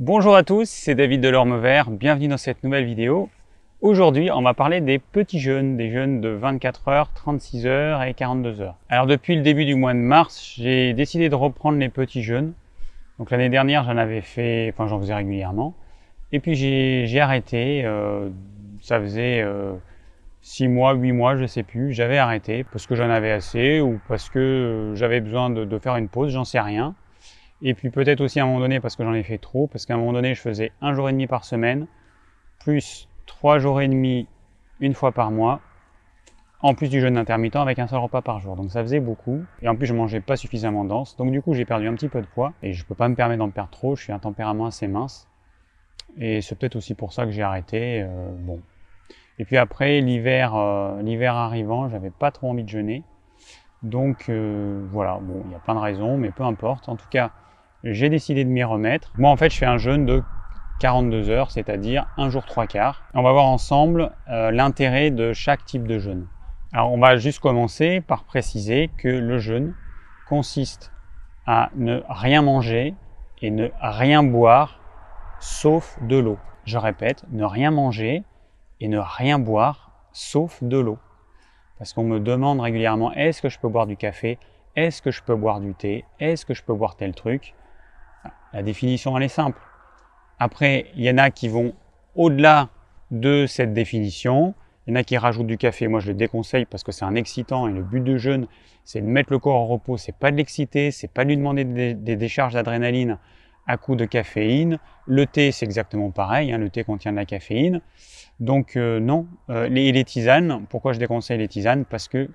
Bonjour à tous, c'est David Delorme Vert, bienvenue dans cette nouvelle vidéo. Aujourd'hui, on va parler des petits jeûnes, des jeûnes de 24 heures, 36 heures et 42 heures. Alors depuis le début du mois de mars, j'ai décidé de reprendre les petits jeûnes. Donc l'année dernière, j'en avais fait, enfin j'en faisais régulièrement. Et puis j'ai arrêté, euh, ça faisait 6 euh, mois, 8 mois, je sais plus, j'avais arrêté parce que j'en avais assez ou parce que euh, j'avais besoin de faire une pause, j'en sais rien. Et puis peut-être aussi à un moment donné parce que j'en ai fait trop, parce qu'à un moment donné je faisais un jour et demi par semaine, plus trois jours et demi une fois par mois, en plus du jeûne intermittent avec un seul repas par jour. Donc ça faisait beaucoup. Et en plus je mangeais pas suffisamment dense. Donc du coup j'ai perdu un petit peu de poids et je peux pas me permettre d'en perdre trop. Je suis un tempérament assez mince. Et c'est peut-être aussi pour ça que j'ai arrêté. Euh, bon. Et puis après l'hiver, euh, l'hiver arrivant, j'avais pas trop envie de jeûner. Donc euh, voilà, bon, il y a plein de raisons, mais peu importe. En tout cas, j'ai décidé de m'y remettre. Moi, en fait, je fais un jeûne de 42 heures, c'est-à-dire un jour trois quarts. On va voir ensemble euh, l'intérêt de chaque type de jeûne. Alors, on va juste commencer par préciser que le jeûne consiste à ne rien manger et ne rien boire sauf de l'eau. Je répète, ne rien manger et ne rien boire sauf de l'eau. Parce qu'on me demande régulièrement est-ce que je peux boire du café? Est-ce que je peux boire du thé? Est-ce que je peux boire tel truc? La définition, elle est simple. Après, il y en a qui vont au-delà de cette définition. Il y en a qui rajoutent du café. Moi, je le déconseille parce que c'est un excitant et le but du jeûne, c'est de mettre le corps au repos. C'est pas de l'exciter, c'est pas de lui demander des, décharges d'adrénaline à coup de caféine. Le thé, c'est exactement pareil. Hein. le thé contient de la caféine. Donc euh, non. Euh, les, les, tisanes, pourquoi je déconseille les tisanes? Parce que,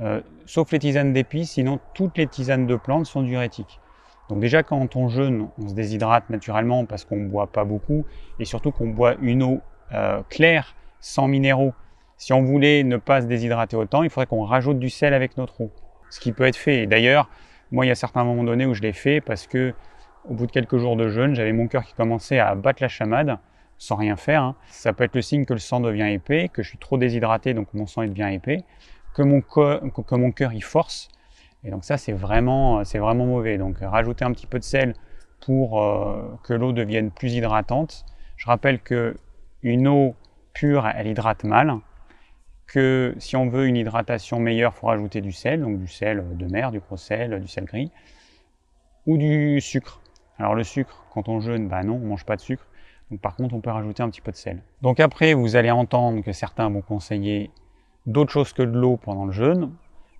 euh, sauf les tisanes d'épices, sinon toutes les tisanes de plantes sont diurétiques. Donc déjà quand on jeûne, on se déshydrate naturellement parce qu'on ne boit pas beaucoup et surtout qu'on boit une eau euh, claire, sans minéraux. Si on voulait ne pas se déshydrater autant, il faudrait qu'on rajoute du sel avec notre eau. Ce qui peut être fait. Et d'ailleurs, moi il y a certains moments donnés où je l'ai fait parce que au bout de quelques jours de jeûne, j'avais mon cœur qui commençait à battre la chamade sans rien faire. Hein. Ça peut être le signe que le sang devient épais, que je suis trop déshydraté donc mon sang devient épais, que mon, que mon cœur y force et donc ça, c'est vraiment, c'est vraiment mauvais. Donc rajouter un petit peu de sel pour euh, que l'eau devienne plus hydratante. Je rappelle que une eau pure, elle hydrate mal. Que si on veut une hydratation meilleure, il faut rajouter du sel, donc du sel de mer, du gros sel, du sel gris, ou du sucre. Alors le sucre, quand on jeûne, bah non, on mange pas de sucre. Donc par contre, on peut rajouter un petit peu de sel. Donc après, vous allez entendre que certains vont conseiller d'autres choses que de l'eau pendant le jeûne.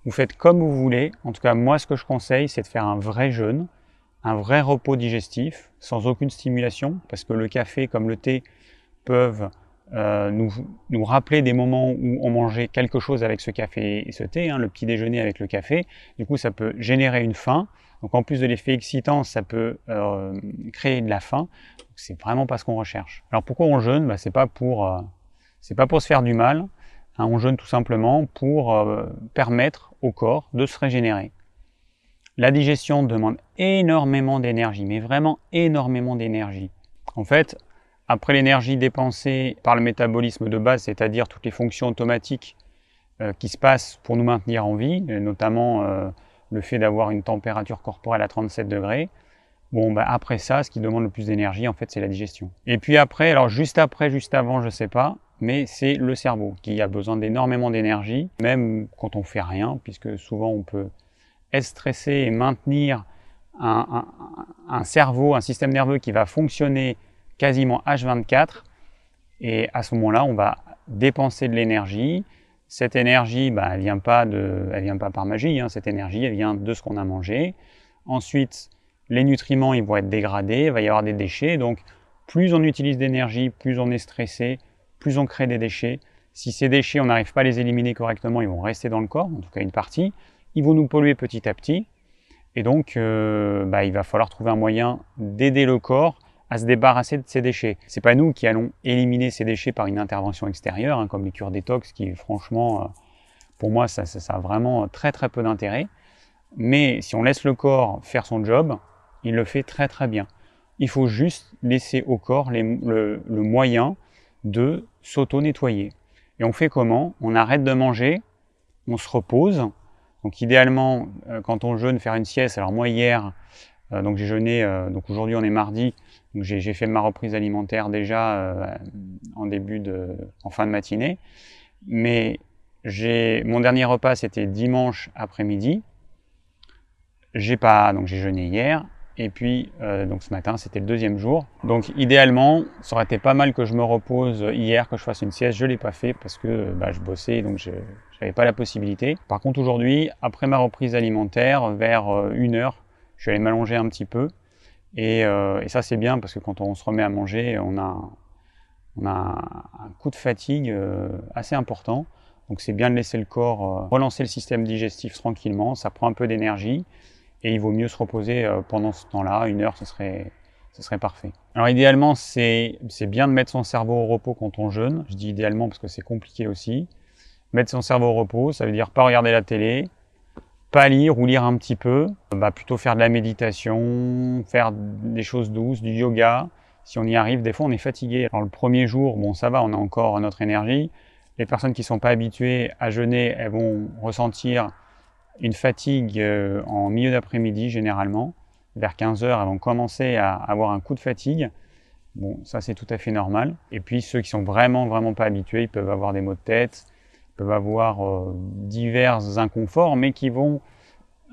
Vous faites comme vous voulez. En tout cas, moi, ce que je conseille, c'est de faire un vrai jeûne, un vrai repos digestif, sans aucune stimulation, parce que le café comme le thé peuvent euh, nous, nous, rappeler des moments où on mangeait quelque chose avec ce café et ce thé, hein, le petit déjeuner avec le café. Du coup, ça peut générer une faim. Donc, en plus de l'effet excitant, ça peut euh, créer de la faim. C'est vraiment pas ce qu'on recherche. Alors, pourquoi on jeûne? Bah, C'est pas euh, pas pour se faire du mal. Hein, on jeûne tout simplement pour euh, permettre au corps de se régénérer. La digestion demande énormément d'énergie, mais vraiment énormément d'énergie. En fait, après l'énergie dépensée par le métabolisme de base, c'est-à-dire toutes les fonctions automatiques euh, qui se passent pour nous maintenir en vie, notamment euh, le fait d'avoir une température corporelle à 37 degrés, bon, bah, après ça, ce qui demande le plus d'énergie, en fait, c'est la digestion. Et puis après, alors juste après, juste avant, je ne sais pas, mais c'est le cerveau qui a besoin d'énormément d'énergie, même quand on fait rien, puisque souvent on peut être stressé et maintenir un, cerveau, un système nerveux qui va fonctionner quasiment H24, et à ce moment-là, on va dépenser de l'énergie. Cette énergie, bah, elle vient vient pas par magie. Hein. Cette énergie, elle vient de ce qu'on a mangé. Ensuite, les nutriments, ils vont être dégradés. Il va y avoir des déchets. Donc, plus on utilise d'énergie, plus on est stressé, plus on crée des déchets. Si ces déchets, on n'arrive pas à les éliminer correctement, ils vont rester dans le corps, en tout cas une partie. Ils vont nous polluer petit à petit. Et donc, euh, bah, il va falloir trouver un moyen d'aider le corps à se débarrasser de ces déchets. C'est pas nous qui allons éliminer ces déchets par une intervention extérieure, hein, comme les cures détox, qui franchement, euh, pour moi, ça, a vraiment très très peu d'intérêt. Mais si on laisse le corps faire son job, il le fait très très bien. Il faut juste laisser au corps le moyen de s'auto-nettoyer. Et on fait comment? On arrête de manger, on se repose. Donc idéalement, euh, quand on jeûne, faire une sieste. Alors moi hier, donc j'ai jeûné, donc aujourd'hui on est mardi, donc j'ai fait ma reprise alimentaire déjà en début de, en fin de matinée. Mais mon dernier repas c'était dimanche après-midi. J'ai pas, donc j'ai jeûné hier et puis, euh, donc ce matin, c'était le deuxième jour. Donc, idéalement, ça aurait été pas mal que je me repose hier, que je fasse une sieste. Je l'ai pas fait parce que bah, je bossais, donc je n'avais pas la possibilité. Par contre, aujourd'hui, après ma reprise alimentaire, vers euh, une heure, je suis allé m'allonger un petit peu. Et, euh, et ça, c'est bien parce que quand on se remet à manger, on a un coup de fatigue assez important. Donc, c'est bien de laisser le corps relancer le système digestif tranquillement. Ça prend un peu d'énergie et il vaut mieux se reposer euh, pendant ce temps-là, une heure, ce serait, ce serait parfait. Alors idéalement, c'est bien de mettre son cerveau au repos quand on jeûne. Je dis idéalement parce que c'est compliqué aussi. Mettre son cerveau au repos, ça veut dire pas regarder la télé, pas lire ou lire un petit peu, bah plutôt faire de la méditation, faire des choses douces, du yoga. Si on y arrive, des fois on est fatigué. Alors le premier jour, bon ça va, on a encore notre énergie. Les personnes qui sont pas habituées à jeûner, elles vont ressentir une fatigue euh, en milieu d'après-midi généralement. Vers 15 heures, elles vont commencer à avoir un coup de fatigue. Bon, ça c'est tout à fait normal. Et puis ceux qui sont vraiment vraiment pas habitués, ils peuvent avoir des maux de tête, ils peuvent avoir euh, divers inconforts, mais qui vont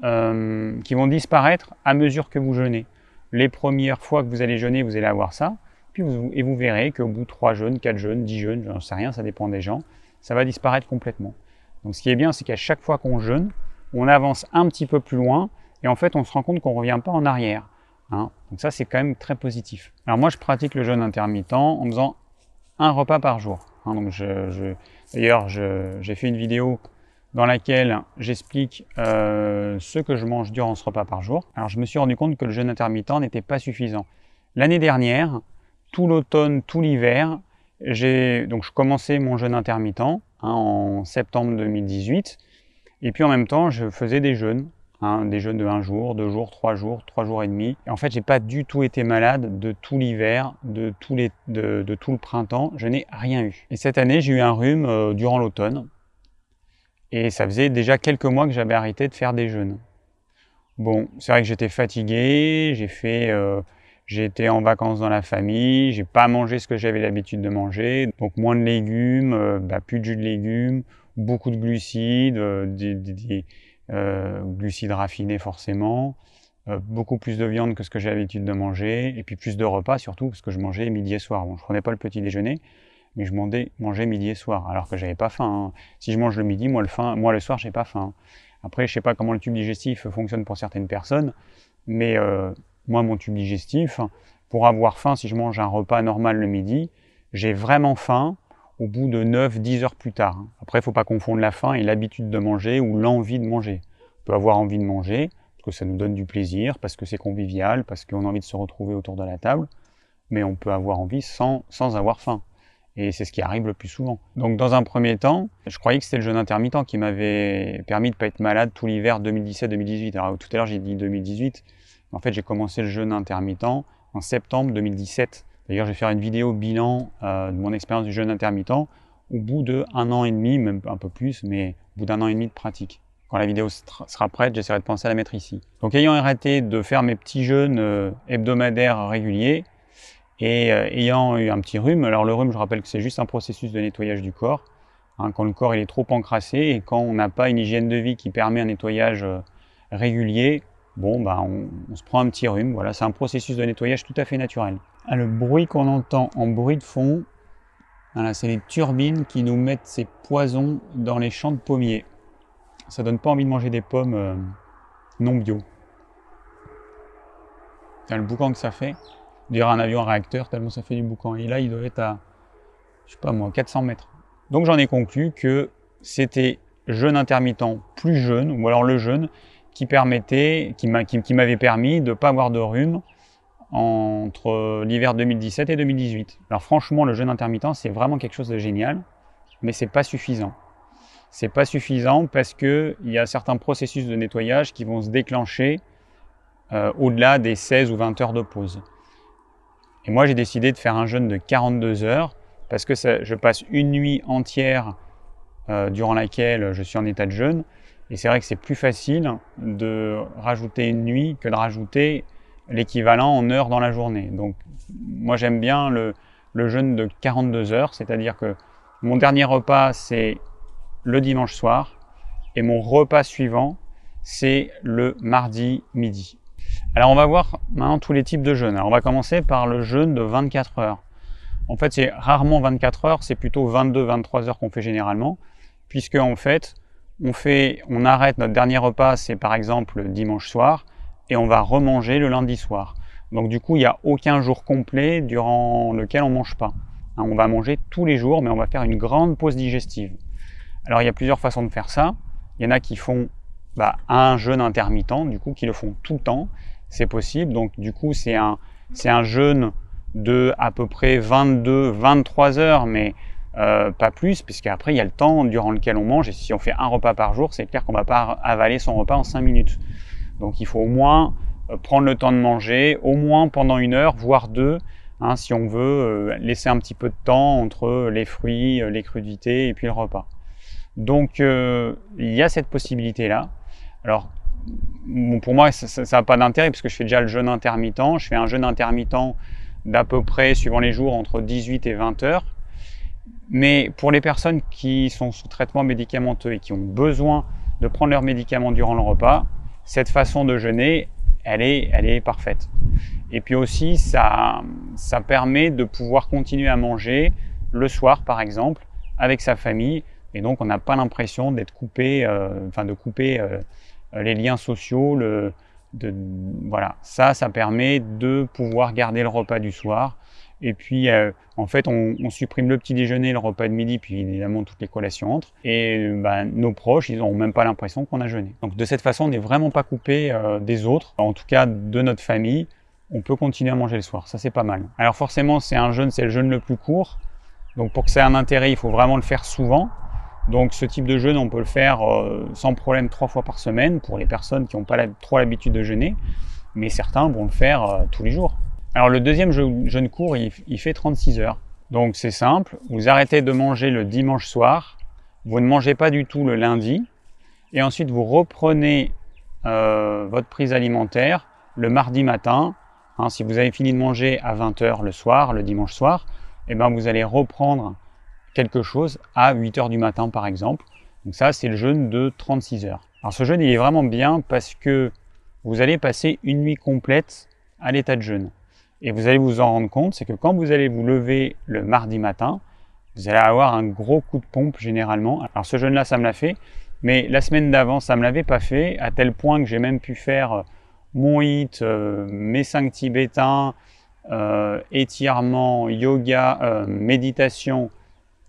euh, qui vont disparaître à mesure que vous jeûnez. Les premières fois que vous allez jeûner, vous allez avoir ça, puis et vous verrez qu'au bout de 3 jeûnes, 4 jeûnes, 10 jeûnes, j'en sais rien, ça dépend des gens, ça va disparaître complètement. Donc ce qui est bien, c'est qu'à chaque fois qu'on jeûne, on avance un petit peu plus loin et en fait on se rend compte qu'on ne revient pas en arrière. Hein. Donc ça c'est quand même très positif. Alors moi je pratique le jeûne intermittent en faisant un repas par jour. Hein. D'ailleurs j'ai fait une vidéo dans laquelle j'explique euh, ce que je mange durant ce repas par jour. Alors je me suis rendu compte que le jeûne intermittent n'était pas suffisant. L'année dernière, tout l'automne, tout l'hiver, j'ai donc je commençais mon jeûne intermittent hein, en septembre 2018 et puis en même temps, je faisais des jeûnes, hein, des jeûnes de un jour, deux jours, trois jours, trois jours et demi. Et en fait, j'ai pas du tout été malade de tout l'hiver, de, tout le printemps. Je n'ai rien eu. Et cette année, j'ai eu un rhume euh, durant l'automne. Et ça faisait déjà quelques mois que j'avais arrêté de faire des jeûnes. Bon, c'est vrai que j'étais fatigué, j'ai fait, euh, été en vacances dans la famille, j'ai pas mangé ce que j'avais l'habitude de manger, donc moins de légumes, euh, bah, plus de jus de légumes, beaucoup de glucides, euh, des, euh, glucides raffinés forcément, euh, beaucoup plus de viande que ce que j'ai l'habitude de manger, et puis plus de repas surtout, parce que je mangeais midi et soir. Bon, je prenais pas le petit déjeuner, mais je mangeais, midi et soir, alors que j'avais pas faim. Hein. Si je mange le midi, moi le, faim, moi, le soir, j'ai pas faim. Après, je sais pas comment le tube digestif fonctionne pour certaines personnes, mais moi, mon tube digestif, pour avoir faim, si je mange un repas normal le midi, j'ai vraiment faim au bout de 9-10 heures plus tard. Après, il ne faut pas confondre la faim et l'habitude de manger ou l'envie de manger. On peut avoir envie de manger, parce que ça nous donne du plaisir, parce que c'est convivial, parce qu'on a envie de se retrouver autour de la table, mais on peut avoir envie sans, sans avoir faim. Et c'est ce qui arrive le plus souvent. Donc dans un premier temps, je croyais que c'était le jeûne intermittent qui m'avait permis de ne pas être malade tout l'hiver 2017-2018. Alors tout à l'heure j'ai dit 2018, en fait j'ai commencé le jeûne intermittent en septembre 2017. D'ailleurs, je vais faire une vidéo bilan euh, de mon expérience du jeûne intermittent au bout de un an et demi, même un peu plus, mais au bout d'un an et demi de pratique. Quand la vidéo sera prête, j'essaierai de penser à la mettre ici. Donc, ayant arrêté de faire mes petits jeûnes euh, hebdomadaires réguliers et euh, ayant eu un petit rhume, alors le rhume, je rappelle que c'est juste un processus de nettoyage du corps. Hein, quand le corps il est trop encrassé et quand on n'a pas une hygiène de vie qui permet un nettoyage régulier, bon, bah, on, on se prend un petit rhume. Voilà, c'est un processus de nettoyage tout à fait naturel. Ah, le bruit qu'on entend en bruit de fond, c'est les turbines qui nous mettent ces poisons dans les champs de pommiers. Ça donne pas envie de manger des pommes euh, non bio. Le boucan que ça fait. D'ailleurs, un avion réacteur, tellement ça fait du boucan. Et là, il doit être à, je sais pas moi, 400 mètres. Donc j'en ai conclu que c'était jeûne intermittent plus jeune, ou alors le jeûne, qui permettait, qui m'avait permis de ne pas avoir de rhume entre l'hiver 2017 et 2018. Alors franchement, le jeûne intermittent, c'est vraiment quelque chose de génial, mais c'est pas suffisant. C'est pas suffisant parce que il y a certains processus de nettoyage qui vont se déclencher euh, au-delà des 16 ou 20 heures de pause. Et moi, j'ai décidé de faire un jeûne de 42 heures parce que je passe une nuit entière euh, durant laquelle je suis en état de jeûne. Et c'est vrai que c'est plus facile de rajouter une nuit que de rajouter l'équivalent en heures dans la journée. Donc moi j'aime bien le, jeûne de 42 heures, c'est-à-dire que mon dernier repas c'est le dimanche soir et mon repas suivant c'est le mardi midi. Alors on va voir maintenant tous les types de jeûnes. Alors on va commencer par le jeûne de 24 heures. En fait, c'est rarement 24 heures, c'est plutôt 22-23 heures qu'on fait généralement, puisque en fait, on fait, on arrête notre dernier repas, c'est par exemple le dimanche soir, et on va remanger le lundi soir. Donc du coup, il n'y a aucun jour complet durant lequel on mange pas. Hein, on va manger tous les jours, mais on va faire une grande pause digestive. Alors il y a plusieurs façons de faire ça. Il y en a qui font bah, un jeûne intermittent, du coup, qui le font tout le temps. C'est possible. Donc du coup, c'est un, c'est un jeûne de à peu près 22, 23 heures, mais euh, pas plus, puisqu'après il y a le temps durant lequel on mange, et si on fait un repas par jour, c'est clair qu'on va pas avaler son repas en 5 minutes. Donc il faut au moins euh, prendre le temps de manger, au moins pendant une heure, voire deux, hein, si on veut euh, laisser un petit peu de temps entre les fruits, les crudités et puis le repas. Donc il y a cette possibilité-là. Alors pour moi, ça n'a pas d'intérêt puisque je fais déjà le jeûne intermittent. Je fais un jeûne intermittent d'à peu près, suivant les jours, entre 18 et 20 heures. Mais pour les personnes qui sont sous traitement médicamenteux et qui ont besoin de prendre leurs médicaments durant le repas, cette façon de jeûner, elle est, elle est parfaite. Et puis aussi, ça, ça permet de pouvoir continuer à manger le soir, par exemple, avec sa famille. Et donc, on n'a pas l'impression d'être coupé, euh, enfin de couper euh, les liens sociaux, le, voilà, ça, ça permet de pouvoir garder le repas du soir. Et puis, euh, en fait, on, supprime le petit déjeuner, le repas de midi, puis évidemment toutes les collations entrent. Et bah, nos proches, ils n'ont même pas l'impression qu'on a jeûné. Donc, de cette façon, on n'est vraiment pas coupé euh, des autres, en tout cas de notre famille. On peut continuer à manger le soir, ça c'est pas mal. Alors forcément, c'est un jeûne, c'est le jeûne le plus court. Donc pour que ça ait un intérêt, il faut vraiment le faire souvent. Donc ce type de jeûne, on peut le faire euh, sans problème trois fois par semaine pour les personnes qui n'ont pas trop l'habitude de jeûner, mais certains vont le faire euh, tous les jours. Alors le deuxième jeûne court, il, fait 36 heures. Donc c'est simple, vous arrêtez de manger le dimanche soir, vous ne mangez pas du tout le lundi, et ensuite vous reprenez euh, votre prise alimentaire le mardi matin. Hein, si vous avez fini de manger à 20h le soir, le dimanche soir, eh ben vous allez reprendre quelque chose à 8 heures du matin par exemple. Donc ça, c'est le jeûne de 36 heures. Alors ce jeûne, il est vraiment bien parce que vous allez passer une nuit complète à l'état de jeûne. Et vous allez vous en rendre compte, c'est que quand vous allez vous lever le mardi matin, vous allez avoir un gros coup de pompe généralement. Alors ce jeûne-là, ça me l'a fait, mais la semaine d'avant, ça me l'avait pas fait, à tel point que j'ai même pu faire euh, mon hit, euh, mes 5 tibétains, euh, étirement, yoga, méditation,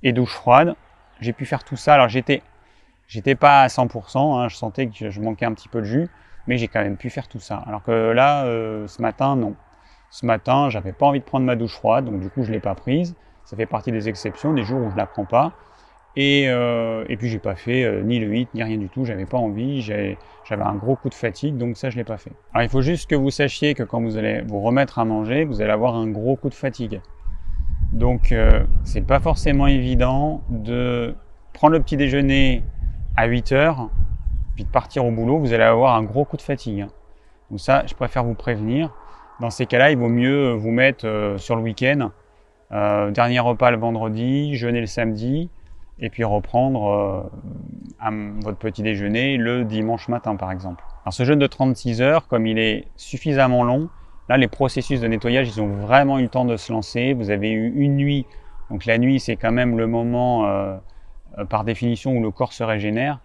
et douche froide. J'ai pu faire tout ça. Alors j'étais, j'étais pas à 100%, hein, je sentais que je manquais un petit peu de jus, mais j'ai quand même pu faire tout ça. Alors que là, euh, ce matin, non. Ce matin, j'avais pas envie de prendre ma douche froide, donc du coup, je l'ai pas prise. Ça fait partie des exceptions, des jours où je la prends pas. Et, euh, et puis j'ai pas fait euh, ni le 8 ni rien du tout, j'avais pas envie, j'avais un gros coup de fatigue, donc ça je l'ai pas fait. Alors il faut juste que vous sachiez que quand vous allez vous remettre à manger, vous allez avoir un gros coup de fatigue. Donc, euh, c'est pas forcément évident de prendre le petit déjeuner à 8 heures, puis de partir au boulot. Vous allez avoir un gros coup de fatigue. Hein. Donc ça, je préfère vous prévenir. Dans ces cas-là, il vaut mieux vous mettre euh, sur le week-end, euh, dernier repas le vendredi, jeûner le samedi, et puis reprendre votre petit déjeuner le dimanche matin, par exemple. Alors ce jeûne de 36 heures, comme il est suffisamment long, Là, les processus de nettoyage, ils ont vraiment eu le temps de se lancer. Vous avez eu une nuit. Donc la nuit, c'est quand même le moment, euh, euh, par définition, où le corps se régénère.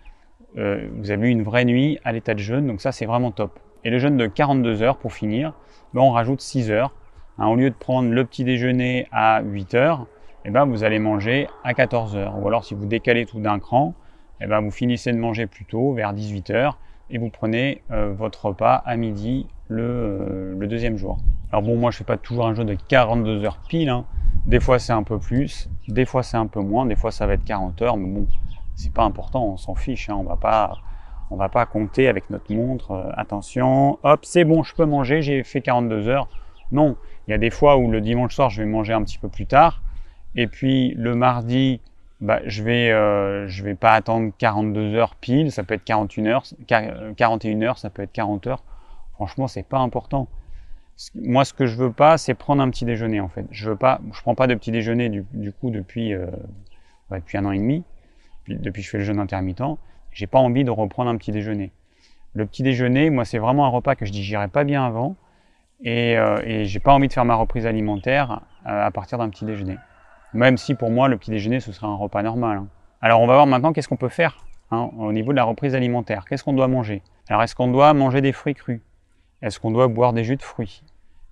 Euh, vous avez eu une vraie nuit à l'état de jeûne, donc ça, c'est vraiment top. Et le jeûne de 42 heures, pour finir, ben, on rajoute 6 heures. Hein, au lieu de prendre le petit déjeuner à 8 heures, eh ben, vous allez manger à 14 heures. Ou alors, si vous décalez tout d'un cran, eh ben, vous finissez de manger plus tôt, vers 18 heures, et vous prenez votre repas à midi euh, le, deuxième jour. Alors bon, moi je fais pas toujours un jeu de 42 heures pile. Hein. Des fois c'est un peu plus, des fois c'est un peu moins, des fois ça va être 40 heures, mais bon, c'est pas important, on s'en fiche. Hein. On va pas, on va pas compter avec notre montre. Euh, attention, hop, c'est bon, je peux manger, j'ai fait 42 heures. Non, il y a des fois où le dimanche soir je vais manger un petit peu plus tard, et puis le mardi, bah, je vais, euh, vais pas attendre 42 heures pile, ça peut être 41 heures, 41 heures, ça peut être 40 heures. Franchement, c'est pas important. Moi, ce que je veux pas, c'est prendre un petit déjeuner en fait. Je veux pas, je prends pas de petit déjeuner du, coup depuis euh, depuis un an et demi, depuis que je fais le jeûne intermittent. J'ai pas envie de reprendre un petit déjeuner. Le petit déjeuner, moi, c'est vraiment un repas que je digérais pas bien avant, et, euh, j'ai pas envie de faire ma reprise alimentaire euh, à partir d'un petit déjeuner. Même si pour moi, le petit déjeuner, ce serait un repas normal. Hein. Alors, on va voir maintenant qu'est-ce qu'on peut faire hein, au niveau de la reprise alimentaire. Qu'est-ce qu'on doit manger? Alors, est-ce qu'on doit manger des fruits crus? Est-ce qu'on doit boire des jus de fruits?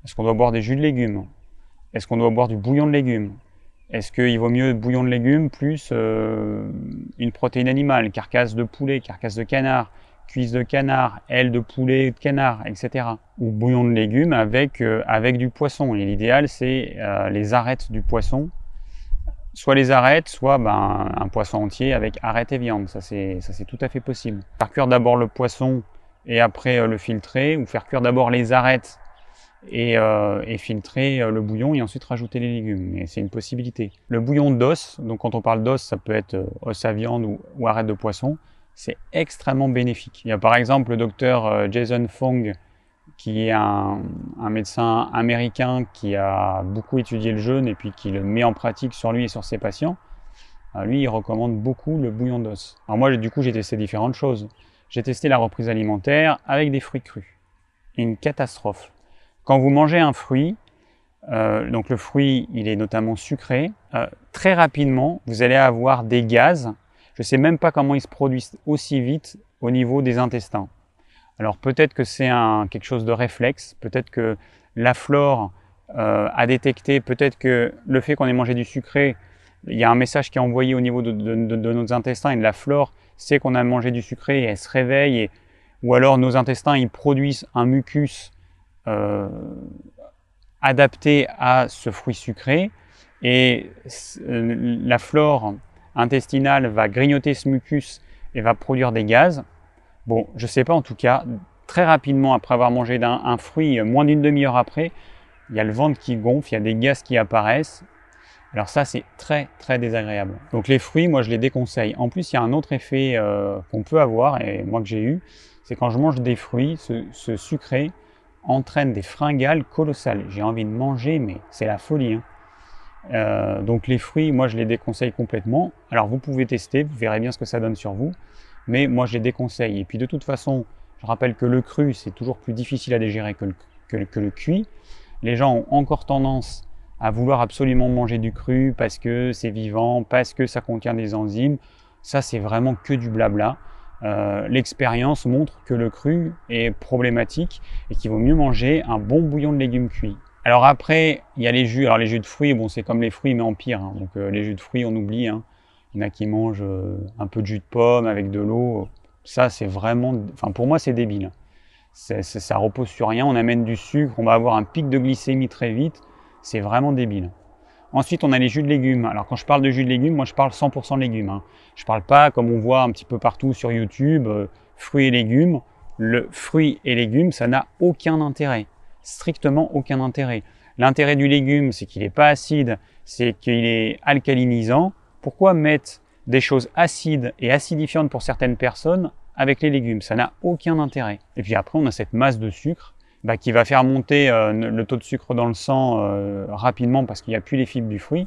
Est-ce qu'on doit boire des jus de légumes? Est-ce qu'on doit boire du bouillon de légumes? Est-ce qu'il vaut mieux bouillon de légumes plus euh, une protéine animale, carcasse de poulet, carcasse de canard, cuisse de canard, aile de poulet de canard, etc. Ou bouillon de légumes avec, euh, avec du poisson. Et l'idéal, c'est euh, les arêtes du poisson. Soit les arêtes, soit ben, un poisson entier avec arêtes et viande. Ça, c'est tout à fait possible. Faire cuire d'abord le poisson et après le filtrer, ou faire cuire d'abord les arêtes et, et, filtrer le bouillon et ensuite rajouter les légumes. C'est une possibilité. Le bouillon d'os, donc quand on parle d'os, ça peut être os à viande ou, ou arête de poisson c'est extrêmement bénéfique. Il y a par exemple le docteur euh, Jason Fong, qui est un, médecin américain qui a beaucoup étudié le jeûne et puis qui le met en pratique sur lui et sur ses patients. Euh, lui, il recommande beaucoup le bouillon d'os. Alors moi, du coup, j'ai testé différentes choses. J'ai testé la reprise alimentaire avec des fruits crus. Une catastrophe. Quand vous mangez un fruit, euh, donc le fruit, il est notamment sucré, très rapidement, vous allez avoir des gaz je ne sais même pas comment ils se produisent aussi vite au niveau des intestins. Alors peut-être que c'est quelque chose de réflexe, peut-être que la flore euh, a détecté, peut-être que le fait qu'on ait mangé du sucré, il y a un message qui est envoyé au niveau de, nos intestins et la flore sait qu'on a mangé du sucré et elle se réveille, ou alors nos intestins ils produisent un mucus euh, adapté à ce fruit sucré et euh, la flore intestinale va grignoter ce mucus et va produire des gaz. Bon, je sais pas en tout cas, très rapidement après avoir mangé un, fruit, moins d'une demi-heure après, il y a le ventre qui gonfle, il y a des gaz qui apparaissent. Alors ça, c'est très très désagréable. Donc les fruits, moi je les déconseille. En plus, il y a un autre effet euh, qu'on peut avoir, et moi que j'ai eu, c'est quand je mange des fruits, ce, sucré entraîne des fringales colossales. J'ai envie de manger, mais c'est la folie. Hein. Euh, donc les fruits, moi je les déconseille complètement. Alors vous pouvez tester, vous verrez bien ce que ça donne sur vous, mais moi je les déconseille. Et puis de toute façon, je rappelle que le cru c'est toujours plus difficile à digérer que le, que, le cuit. Les gens ont encore tendance à vouloir absolument manger du cru parce que c'est vivant, parce que ça contient des enzymes. Ça c'est vraiment que du blabla. Euh, l'expérience montre que le cru est problématique et qu'il vaut mieux manger un bon bouillon de légumes cuits. Alors après, il y a les jus. Alors les jus de fruits, bon, c'est comme les fruits, mais en pire. Hein. Donc euh, les jus de fruits, on oublie. Hein. Il y en a qui mangent euh, un peu de jus de pomme avec de l'eau. Ça, c'est vraiment. Enfin, pour moi, c'est débile. ça repose sur rien. On amène du sucre, on va avoir un pic de glycémie très vite. C'est vraiment débile. Ensuite, on a les jus de légumes. Alors, quand je parle de jus de légumes, moi, je parle 100% de légumes. Hein. Je parle pas comme on voit un petit peu partout sur YouTube, euh, fruits et légumes. Le fruit et légumes, ça n'a aucun intérêt strictement aucun intérêt. L'intérêt du légume, c'est qu'il n'est pas acide, c'est qu'il est alcalinisant. Pourquoi mettre des choses acides et acidifiantes pour certaines personnes avec les légumes? Ça n'a aucun intérêt. Et puis après, on a cette masse de sucre bah, qui va faire monter euh, le taux de sucre dans le sang euh, rapidement parce qu'il n'y a plus les fibres du fruit.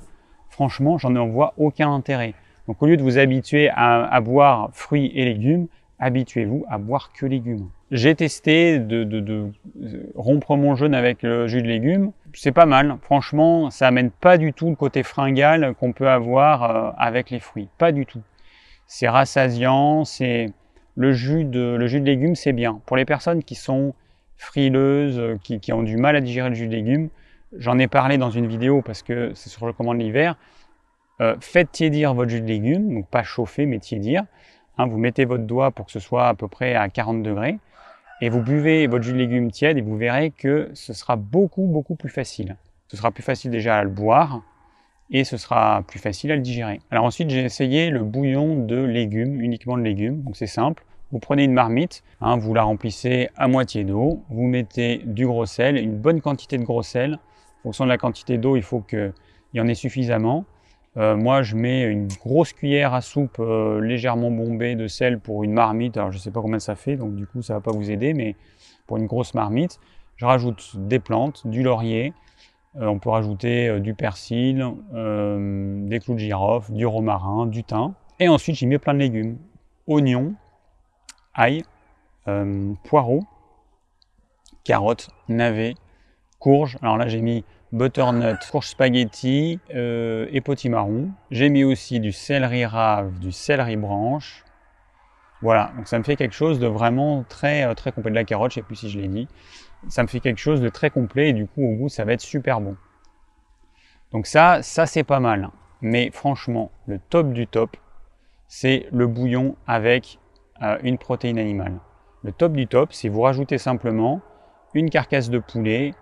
Franchement, j'en en vois aucun intérêt. Donc au lieu de vous habituer à boire fruits et légumes, habituez-vous à boire que légumes. J'ai testé de, rompre mon jeûne avec le jus de légumes. C'est pas mal. Franchement, ça amène pas du tout le côté fringal qu'on peut avoir euh, avec les fruits. Pas du tout. C'est rassasiant. C'est le jus de le jus de légumes, c'est bien. Pour les personnes qui sont frileuses, qui, qui, ont du mal à digérer le jus de légumes, j'en ai parlé dans une vidéo parce que c'est sur le commande l'hiver. Euh, faites tiédir votre jus de légumes, donc pas chauffer mais tiédir. Hein, vous mettez votre doigt pour que ce soit à peu près à 40 degrés et vous buvez votre jus de légumes tiède et vous verrez que ce sera beaucoup beaucoup plus facile. Ce sera plus facile déjà à le boire et ce sera plus facile à le digérer. Alors ensuite j'ai essayé le bouillon de légumes, uniquement de légumes, donc c'est simple. Vous prenez une marmite, hein, vous la remplissez à moitié d'eau, vous mettez du gros sel, une bonne quantité de gros sel. En fonction de la quantité d'eau, il faut qu'il y en ait suffisamment. Euh, moi, je mets une grosse cuillère à soupe euh, légèrement bombée de sel pour une marmite. Alors, je ne sais pas combien ça fait, donc du coup, ça ne va pas vous aider, mais pour une grosse marmite, Je rajoute des plantes, du laurier, euh, on peut rajouter du persil, des clous de girofle, du romarin, du thym. Et ensuite, j'y mets plein de légumes. Oignons, ail, poireaux, carottes, navets, courges. Alors là, j'ai mis butternut, courge spaghetti et potimarron. J'ai mis aussi du céleri rave, du céleri branche. Voilà, donc ça me fait quelque chose de vraiment très, très complet. De la carotte, je sais plus si je l'ai dit ça me fait quelque chose de très complet et du coup au goût ça va être super bon. Donc ça, ça c'est pas mal. Mais franchement, le top du top, c'est le bouillon avec euh, une protéine animale. Le top du top, c'est vous rajoutez simplement une carcasse de poulet,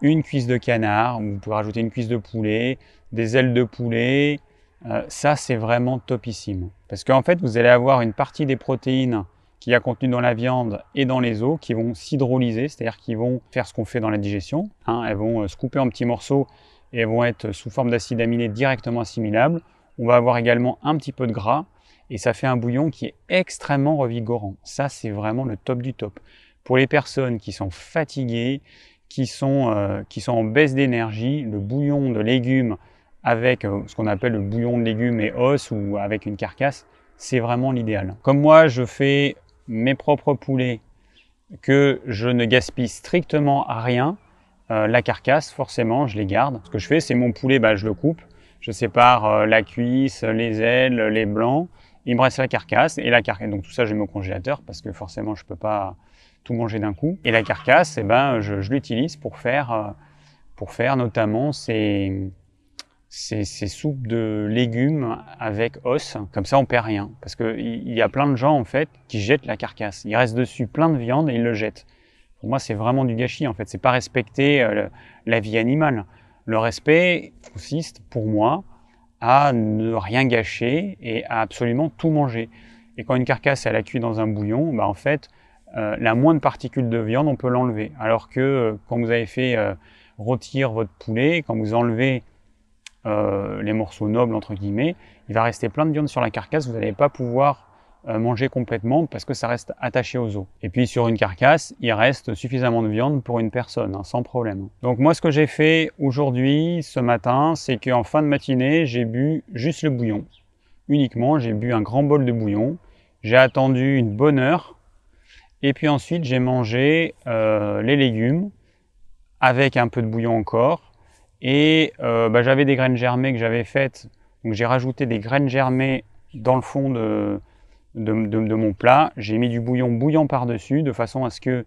une cuisse de canard, vous pouvez rajouter une cuisse de poulet, des ailes de poulet. Euh, ça, c'est vraiment topissime. Parce qu'en fait, vous allez avoir une partie des protéines qu'il y a contenu dans la viande et dans les os qui vont s'hydrolyser, c'est-à-dire qui vont faire ce qu'on fait dans la digestion. Hein. elles vont euh, se couper en petits morceaux et vont être sous forme d'acide aminé directement assimilable. On va avoir également un petit peu de gras et ça fait un bouillon qui est extrêmement revigorant. Ça, c'est vraiment le top du top. Pour les personnes qui sont fatiguées, qui sont, euh, qui sont en baisse d'énergie, le bouillon de légumes avec euh, ce qu'on appelle le bouillon de légumes et os ou avec une carcasse, c'est vraiment l'idéal. Comme moi, je fais mes propres poulets, que je ne gaspille strictement à rien, euh, la carcasse, forcément, je les garde. Ce que je fais, c'est mon poulet, bah, je le coupe, je sépare la cuisse, les ailes, les blancs, il me reste la carcasse, et la carcasse, donc tout ça, je mets au congélateur, parce que forcément, je ne peux pas tout manger d'un coup. Et la carcasse, eh ben, je, l'utilise pour faire, euh, pour faire notamment ces, soupes de légumes avec os. Comme ça, on perd rien. Parce qu'il y a plein de gens, en fait, qui jettent la carcasse. Il reste dessus plein de viande et ils le jettent. Pour moi, c'est vraiment du gâchis, en fait. C'est pas respecter euh, la vie animale. Le respect consiste, pour moi, ne rien gâcher et à absolument tout manger. Et quand une carcasse, elle a cuit dans un bouillon, bah, en fait, euh, la moindre particule de viande, on peut l'enlever. Alors que euh, quand vous avez fait rôtir votre poulet, quand vous enlevez euh, les morceaux nobles entre guillemets, il va rester plein de viande sur la carcasse, vous n'allez pas pouvoir euh, manger complètement parce que ça reste attaché aux os. Et puis sur une carcasse, il reste suffisamment de viande pour une personne, hein, sans problème. Donc moi ce que j'ai fait aujourd'hui, ce matin, c'est qu'en fin de matinée, j'ai bu juste le bouillon. Uniquement, j'ai bu un grand bol de bouillon, j'ai attendu une bonne heure, et puis ensuite j'ai mangé euh, les légumes avec un peu de bouillon encore, et euh, bah, j'avais des graines germées que j'avais faites. Donc j'ai rajouté des graines germées dans le fond de, de, mon plat. J'ai mis du bouillon bouillant par-dessus de façon à ce que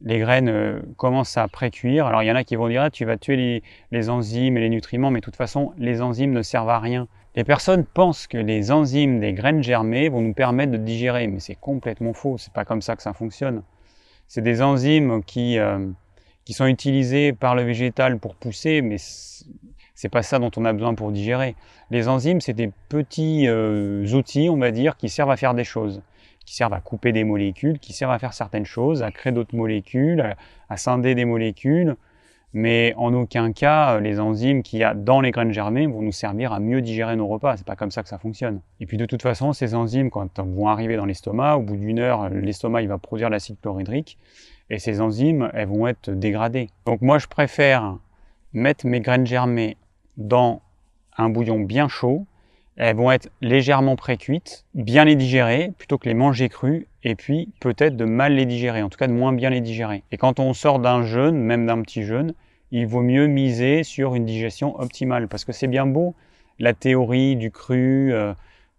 les graines euh, commencent à pré-cuire. Alors il y en a qui vont dire ah, tu vas tuer les, enzymes et les nutriments, mais de toute façon les enzymes ne servent à rien. Les personnes pensent que les enzymes des graines germées vont nous permettre de digérer, mais c'est complètement faux. C'est pas comme ça que ça fonctionne. C'est des enzymes qui euh, qui sont utilisés par le végétal pour pousser, mais c'est pas ça dont on a besoin pour digérer. Les enzymes, c'est des petits euh, outils, on va dire, qui servent à faire des choses, qui servent à couper des molécules, qui servent à faire certaines choses, à créer d'autres molécules, à, scinder des molécules, mais en aucun cas, les enzymes qu'il y a dans les graines germées vont nous servir à mieux digérer nos repas. C'est pas comme ça que ça fonctionne. Et puis de toute façon, ces enzymes, quand elles vont arriver dans l'estomac, au bout d'une heure, l'estomac il va produire l'acide chlorhydrique et ces enzymes, elles vont être dégradées. Donc moi, je préfère mettre mes graines germées dans un bouillon bien chaud. Elles vont être légèrement pré-cuites, bien les digérer, plutôt que les manger crues, et puis peut-être de mal les digérer, en tout cas de moins bien les digérer. Et quand on sort d'un jeûne, même d'un petit jeûne, il vaut mieux miser sur une digestion optimale, parce que c'est bien beau la théorie du cru, euh,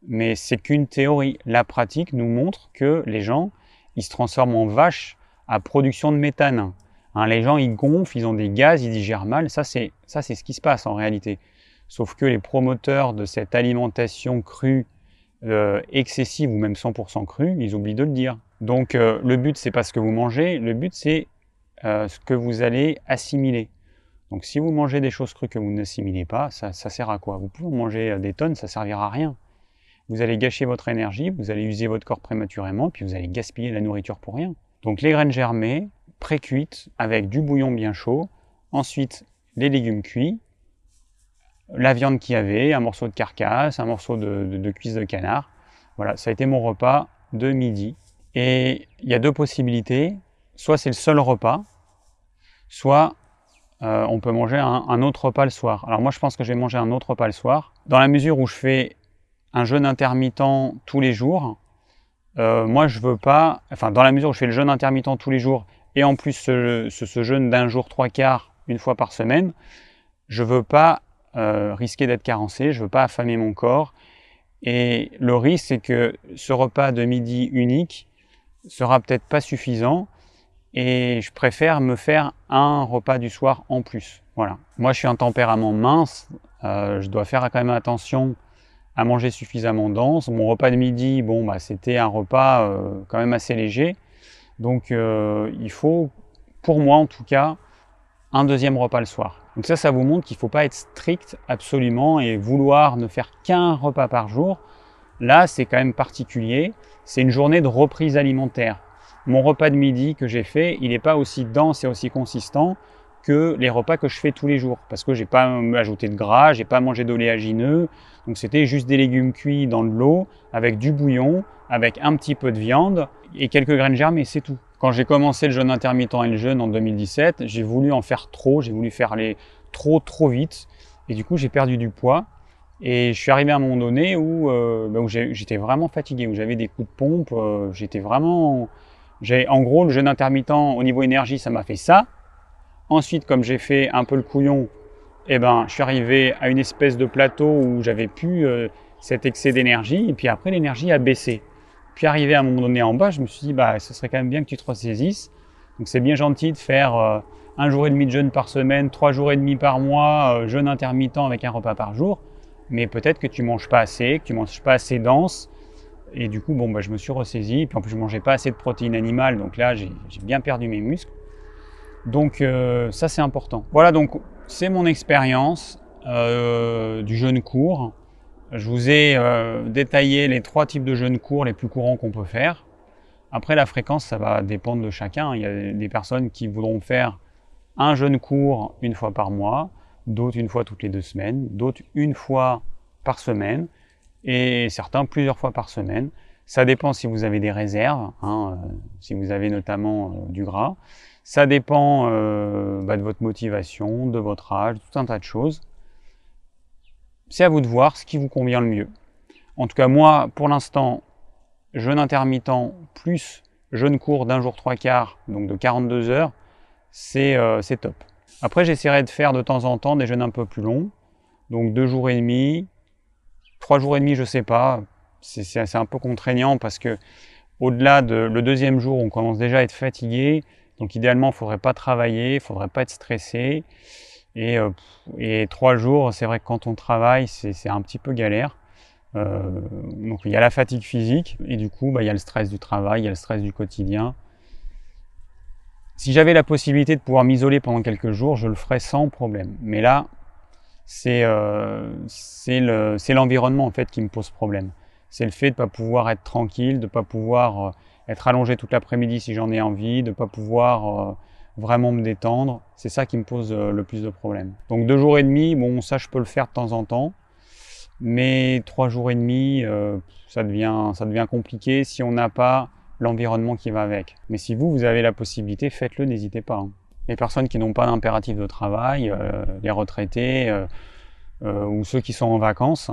mais c'est qu'une théorie. La pratique nous montre que les gens, ils se transforment en vaches à production de méthane. Hein, les gens, ils gonflent, ils ont des gaz, ils digèrent mal. Ça, c'est ce qui se passe en réalité. Sauf que les promoteurs de cette alimentation crue, euh, excessive ou même 100% crue, ils oublient de le dire. Donc, euh, le but, c'est pas ce que vous mangez. Le but, c'est euh, ce que vous allez assimiler. Donc, si vous mangez des choses crues que vous n'assimilez pas, ça, ça, sert à quoi? Vous pouvez manger des tonnes, ça servira à rien. Vous allez gâcher votre énergie, vous allez user votre corps prématurément, puis vous allez gaspiller la nourriture pour rien. Donc les graines germées, pré-cuites avec du bouillon bien chaud. Ensuite, les légumes cuits, la viande qu'il y avait, un morceau de carcasse, un morceau de, cuisse de canard. Voilà, ça a été mon repas de midi. Et il y a deux possibilités. Soit c'est le seul repas, soit euh, on peut manger un, autre repas le soir. Alors moi je pense que je vais manger un autre repas le soir. Dans la mesure où je fais un jeûne intermittent tous les jours, euh, moi je veux pas, enfin dans la mesure où je fais le jeûne intermittent tous les jours et en plus ce, jeûne d'un jour trois quarts une fois par semaine, je veux pas euh, risquer d'être carencé, je veux pas affamer mon corps. Et le risque c'est que ce repas de midi unique sera peut-être pas suffisant et je préfère me faire un repas du soir en plus. Voilà. Moi, je suis un tempérament mince, euh, je dois faire quand même attention à manger suffisamment dense. Mon repas de midi, bon, bah, c'était un repas euh, quand même assez léger. Donc, euh, il faut, pour moi en tout cas, un deuxième repas le soir. Donc ça, ça vous montre qu'il ne faut pas être strict absolument et vouloir ne faire qu'un repas par jour. Là, c'est quand même particulier. C'est une journée de reprise alimentaire mon repas de midi que j'ai fait, il n'est pas aussi dense et aussi consistant que les repas que je fais tous les jours. Parce que j'ai pas ajouté de gras, j'ai pas mangé d'oléagineux. Donc c'était juste des légumes cuits dans de l'eau, avec du bouillon, avec un petit peu de viande et quelques graines germées, c'est tout. Quand j'ai commencé le jeûne intermittent et le jeûne en 2017, j'ai voulu en faire trop, j'ai voulu faire les trop trop vite. Et du coup, j'ai perdu du poids. Et je suis arrivé à un moment donné où, euh, bah, j'étais vraiment fatigué, où j'avais des coups de pompe, euh, j'étais vraiment en gros, le jeûne intermittent au niveau énergie, ça m'a fait ça. Ensuite, comme j'ai fait un peu le couillon, eh ben, je suis arrivé à une espèce de plateau où j'avais plus euh, cet excès d'énergie. Et puis après, l'énergie a baissé. Puis arrivé à un moment donné en bas, je me suis dit, bah, ce serait quand même bien que tu te ressaisisses. Donc c'est bien gentil de faire euh, un jour et demi de jeûne par semaine, trois jours et demi par mois, euh, jeûne intermittent avec un repas par jour. Mais peut-être que tu manges pas assez, que tu manges pas assez dense, et du coup, bon, bah, je me suis ressaisi. Puis en plus, je mangeais pas assez de protéines animales. Donc là, j'ai bien perdu mes muscles. Donc ça, c'est important. Voilà, donc c'est mon expérience euh, du jeûne court. Je vous ai euh, détaillé les trois types de jeûne court les plus courants qu'on peut faire. Après, la fréquence, ça va dépendre de chacun. Il y a des personnes qui voudront faire un jeûne court une fois par mois, d'autres une fois toutes les deux semaines, d'autres une fois par semaine et certains plusieurs fois par semaine. Ça dépend si vous avez des réserves, hein, euh, si vous avez notamment du gras. Ça dépend euh, bah, de votre motivation, de votre âge, tout un tas de choses. C'est à vous de voir ce qui vous convient le mieux. En tout cas, moi, pour l'instant, jeûne intermittent plus jeûne court d'un jour trois quarts, donc de 42 heures, c'est top. Après, j'essaierai de faire de temps en temps des jeûnes un peu plus longs, donc deux jours et demi, Trois jours et demi, je sais pas. C'est un peu contraignant parce que au-delà de le deuxième jour, on commence déjà à être fatigué. Donc idéalement, il faudrait pas travailler, il faudrait pas être stressé. Et, euh, et trois jours, c'est vrai que quand on travaille, c'est un petit peu galère. Euh, donc il y a la fatigue physique et du coup, bah, il y a le stress du travail, il y a le stress du quotidien. Si j'avais la possibilité de pouvoir m'isoler pendant quelques jours, je le ferais sans problème. Mais là, euh, c'est l'environnement en fait qui me pose problème. C'est le fait de ne pas pouvoir être tranquille, de ne pas pouvoir euh, être allongé toute l'après-midi si j'en ai envie, de ne pas pouvoir euh, vraiment me détendre. C'est ça qui me pose le plus de problèmes. Donc deux jours et demi, bon ça je peux le faire de temps en temps, mais trois jours et demi, ça, devient, ça devient compliqué si on n'a pas l'environnement qui va avec. Mais si vous, vous avez la possibilité, faites-le, n'hésitez pas. Hein les personnes qui n'ont pas d'impératif de travail, euh, les retraités euh, euh, ou ceux qui sont en vacances,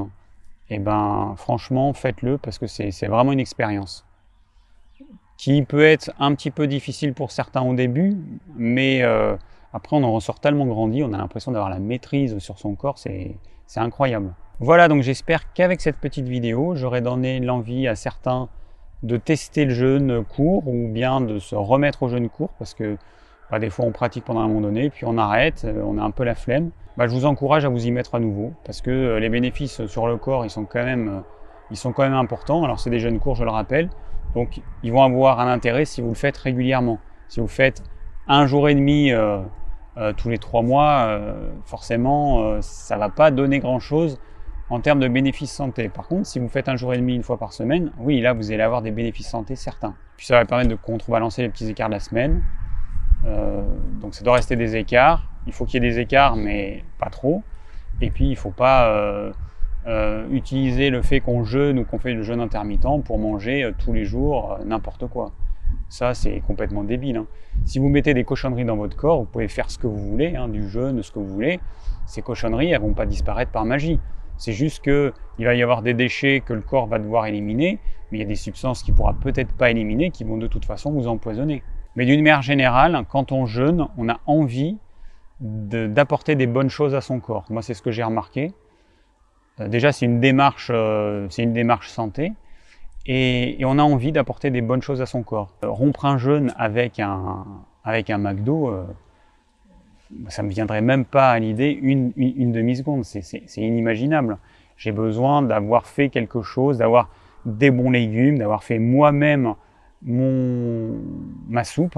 eh ben franchement faites-le parce que c'est vraiment une expérience qui peut être un petit peu difficile pour certains au début, mais après on en ressort tellement grandi, on a l'impression d'avoir la maîtrise sur son corps, c'est incroyable. Voilà, donc j'espère qu'avec cette petite vidéo, j'aurai donné l'envie à certains de tester le jeûne court ou bien de se remettre au jeûne court parce que bah, des fois, on pratique pendant un moment donné, puis on arrête, euh, on a un peu la flemme. Bah, je vous encourage à vous y mettre à nouveau, parce que euh, les bénéfices sur le corps, ils sont quand même, euh, ils sont quand même importants. Alors, c'est des jeunes cours, je le rappelle, donc ils vont avoir un intérêt si vous le faites régulièrement. Si vous faites un jour et demi tous les trois mois, forcément, ça va pas donner grand-chose en termes de bénéfices santé. Par contre, si vous faites un jour et demi une fois par semaine, oui, là, vous allez avoir des bénéfices santé certains. Puis ça va permettre de contrebalancer les petits écarts de la semaine. Euh, donc ça doit rester des écarts. Il faut qu'il y ait des écarts, mais pas trop. Et puis il ne faut pas euh, euh, utiliser le fait qu'on jeûne ou qu'on fait le jeûne intermittent pour manger tous les jours n'importe quoi. Ça, c'est complètement débile. Hein. Si vous mettez des cochonneries dans votre corps, vous pouvez faire ce que vous voulez, hein, du jeûne, ce que vous voulez. Ces cochonneries, elles vont pas disparaître par magie. C'est juste qu'il va y avoir des déchets que le corps va devoir éliminer, mais il y a des substances qu'il pourra peut-être pas éliminer, qui vont de toute façon vous empoisonner. Mais d'une manière générale, quand on jeûne, on a envie d'apporter des bonnes choses à son corps. Moi, c'est ce que j'ai remarqué. Euh, déjà, c'est une démarche, euh, c'est une démarche santé, et, on a envie d'apporter des bonnes choses à son corps. Euh, rompre un jeûne avec un avec un McDo, ça me viendrait même pas à l'idée une, une, demi-seconde. C'est inimaginable. J'ai besoin d'avoir fait quelque chose, d'avoir des bons légumes, d'avoir fait moi-même mon ma soupe.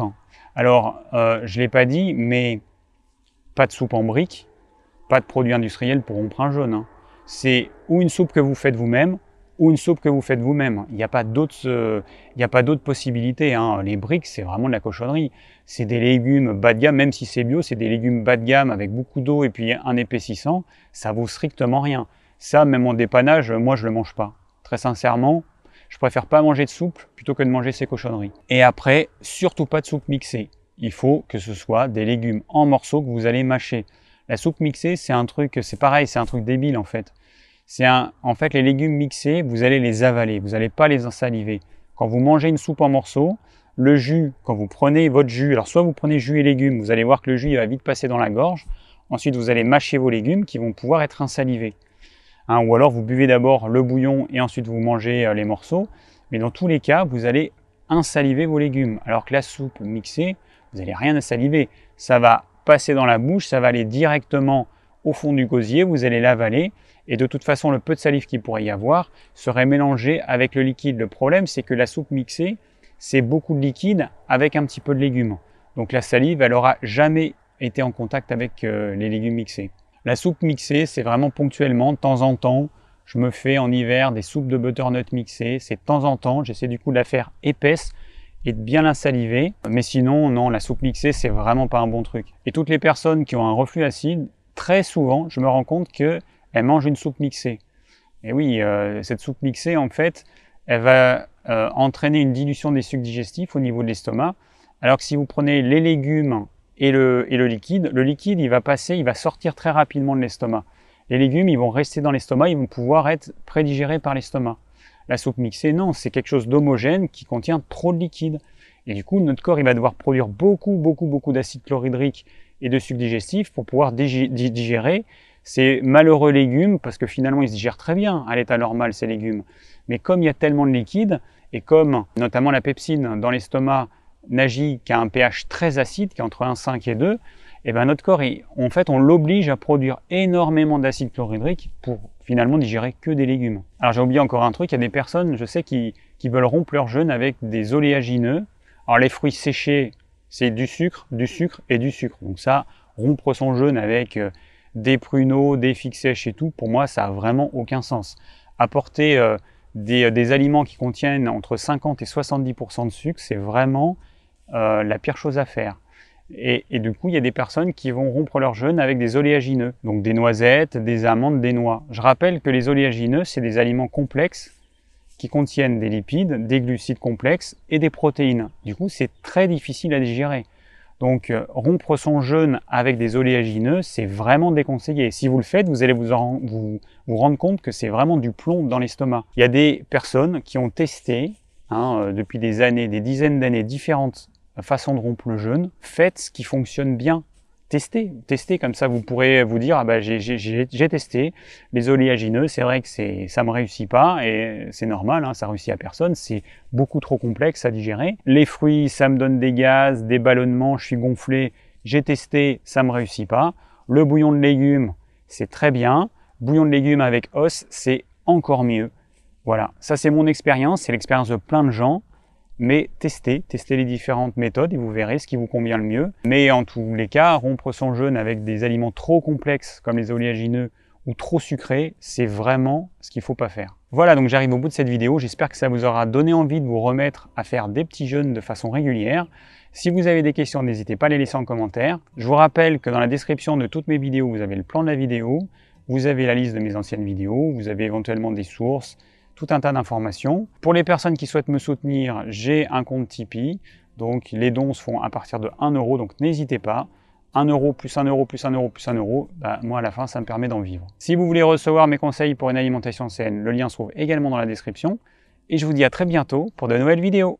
Alors, je l'ai pas dit, mais pas de soupe en brique, pas de produits industriels pour rompre un jaune. Hein. C'est ou une soupe que vous faites vous-même, ou une soupe que vous faites vous-même. Il n'y a pas d'autres, euh, possibilités. Hein. Les briques, c'est vraiment de la cochonnerie. C'est des légumes bas de gamme, même si c'est bio, c'est des légumes bas de gamme avec beaucoup d'eau et puis un épaississant. Ça vaut strictement rien. Ça, même en dépannage, moi, je le mange pas. Très sincèrement, je préfère pas manger de soupe plutôt que de manger ces cochonneries. Et après, surtout pas de soupe mixée. Il faut que ce soit des légumes en morceaux que vous allez mâcher. La soupe mixée, c'est un truc, c'est pareil, c'est un truc débile en fait. C'est en fait, les légumes mixés, vous allez les avaler, vous n'allez pas les ensaliver. Quand vous mangez une soupe en morceaux, le jus, quand vous prenez votre jus, alors soit vous prenez jus et légumes, vous allez voir que le jus va vite passer dans la gorge. Ensuite, vous allez mâcher vos légumes qui vont pouvoir être insalivés. Hein, ou alors vous buvez d'abord le bouillon et ensuite vous mangez euh, les morceaux. Mais dans tous les cas, vous allez insaliver vos légumes. Alors que la soupe mixée, vous n'allez rien insaliver. Ça va passer dans la bouche, ça va aller directement au fond du gosier, vous allez l'avaler et de toute façon, le peu de salive qu'il pourrait y avoir serait mélangé avec le liquide. Le problème, c'est que la soupe mixée, c'est beaucoup de liquide avec un petit peu de légumes. Donc la salive, elle aura jamais été en contact avec euh, les légumes mixés. La soupe mixée, c'est vraiment ponctuellement, de temps en temps. Je me fais en hiver des soupes de butternut mixées. C'est de temps en temps. J'essaie du coup de la faire épaisse et de bien la saliver. Mais sinon, non, la soupe mixée, c'est vraiment pas un bon truc. Et toutes les personnes qui ont un reflux acide, très souvent, je me rends compte que elle mange une soupe mixée. Et oui, euh, cette soupe mixée, en fait, elle va euh, entraîner une dilution des sucs digestifs au niveau de l'estomac. Alors que si vous prenez les légumes et le, et le liquide, le liquide, il va passer, il va sortir très rapidement de l'estomac. Les légumes, ils vont rester dans l'estomac, ils vont pouvoir être prédigérés par l'estomac. La soupe mixée, non, c'est quelque chose d'homogène qui contient trop de liquide. Et du coup, notre corps, il va devoir produire beaucoup, beaucoup, beaucoup d'acide chlorhydrique et de sucs digestifs pour pouvoir digérer ces malheureux légumes, parce que finalement ils se digèrent très bien à l'état normal ces légumes. Mais comme il y a tellement de liquide, et comme notamment la pepsine dans l'estomac n'agit qu'à un pH très acide, qui est entre 1,5 et 2, et eh ben notre corps, en fait, on l'oblige à produire énormément d'acide chlorhydrique pour finalement digérer que des légumes. Alors j'ai oublié encore un truc, il y a des personnes, je sais, qui, qui veulent rompre leur jeûne avec des oléagineux. Alors les fruits séchés, c'est du sucre, du sucre et du sucre. Donc ça, rompre son jeûne avec euh, des pruneaux, des figues sèches et tout, pour moi, ça a vraiment aucun sens. Apporter euh, euh, des, aliments qui contiennent entre 50 et 70% de sucre, c'est vraiment euh, la pire chose à faire. Et, du coup, il y a des personnes qui vont rompre leur jeûne avec des oléagineux, donc des noisettes, des amandes, des noix. Je rappelle que les oléagineux, c'est des aliments complexes qui contiennent des lipides, des glucides complexes et des protéines. Du coup, c'est très difficile à digérer. Donc euh, rompre son jeûne avec des oléagineux, c'est vraiment déconseillé. Si vous le faites, vous allez vous, rendre compte que c'est vraiment du plomb dans l'estomac. Il y a des personnes qui ont testé hein, euh, depuis des années, des dizaines d'années, différentes façons de rompre le jeûne. Faites ce qui fonctionne bien testez, testez comme ça vous pourrez vous dire ah bah j'ai testé les oléagineux, c'est vrai que c'est ça me réussit pas et c'est normal, hein, ça réussit à personne, c'est beaucoup trop complexe à digérer. Les fruits, ça me donne des gaz, des ballonnements, je suis gonflé, j'ai testé, ça me réussit pas. Le bouillon de légumes, c'est très bien. Bouillon de légumes avec os, c'est encore mieux. Voilà, ça c'est mon expérience, c'est l'expérience de plein de gens mais testez, testez les différentes méthodes et vous verrez ce qui vous convient le mieux. Mais en tous les cas, rompre son jeûne avec des aliments trop complexes comme les oléagineux ou trop sucrés, c'est vraiment ce qu'il ne faut pas faire. Voilà, donc j'arrive au bout de cette vidéo. J'espère que ça vous aura donné envie de vous remettre à faire des petits jeûnes de façon régulière. Si vous avez des questions, n'hésitez pas à les laisser en commentaire. Je vous rappelle que dans la description de toutes mes vidéos, vous avez le plan de la vidéo, vous avez la liste de mes anciennes vidéos, vous avez éventuellement des sources, tout un tas d'informations. Pour les personnes qui souhaitent me soutenir, j'ai un compte Tipeee. Donc les dons se font à partir de 1 euro, donc n'hésitez pas. 1 euro plus 1 euro plus 1 euro plus 1 euro, bah, moi à la fin ça me permet d'en vivre. Si vous voulez recevoir mes conseils pour une alimentation saine, le lien se trouve également dans la description. Et je vous dis à très bientôt pour de nouvelles vidéos.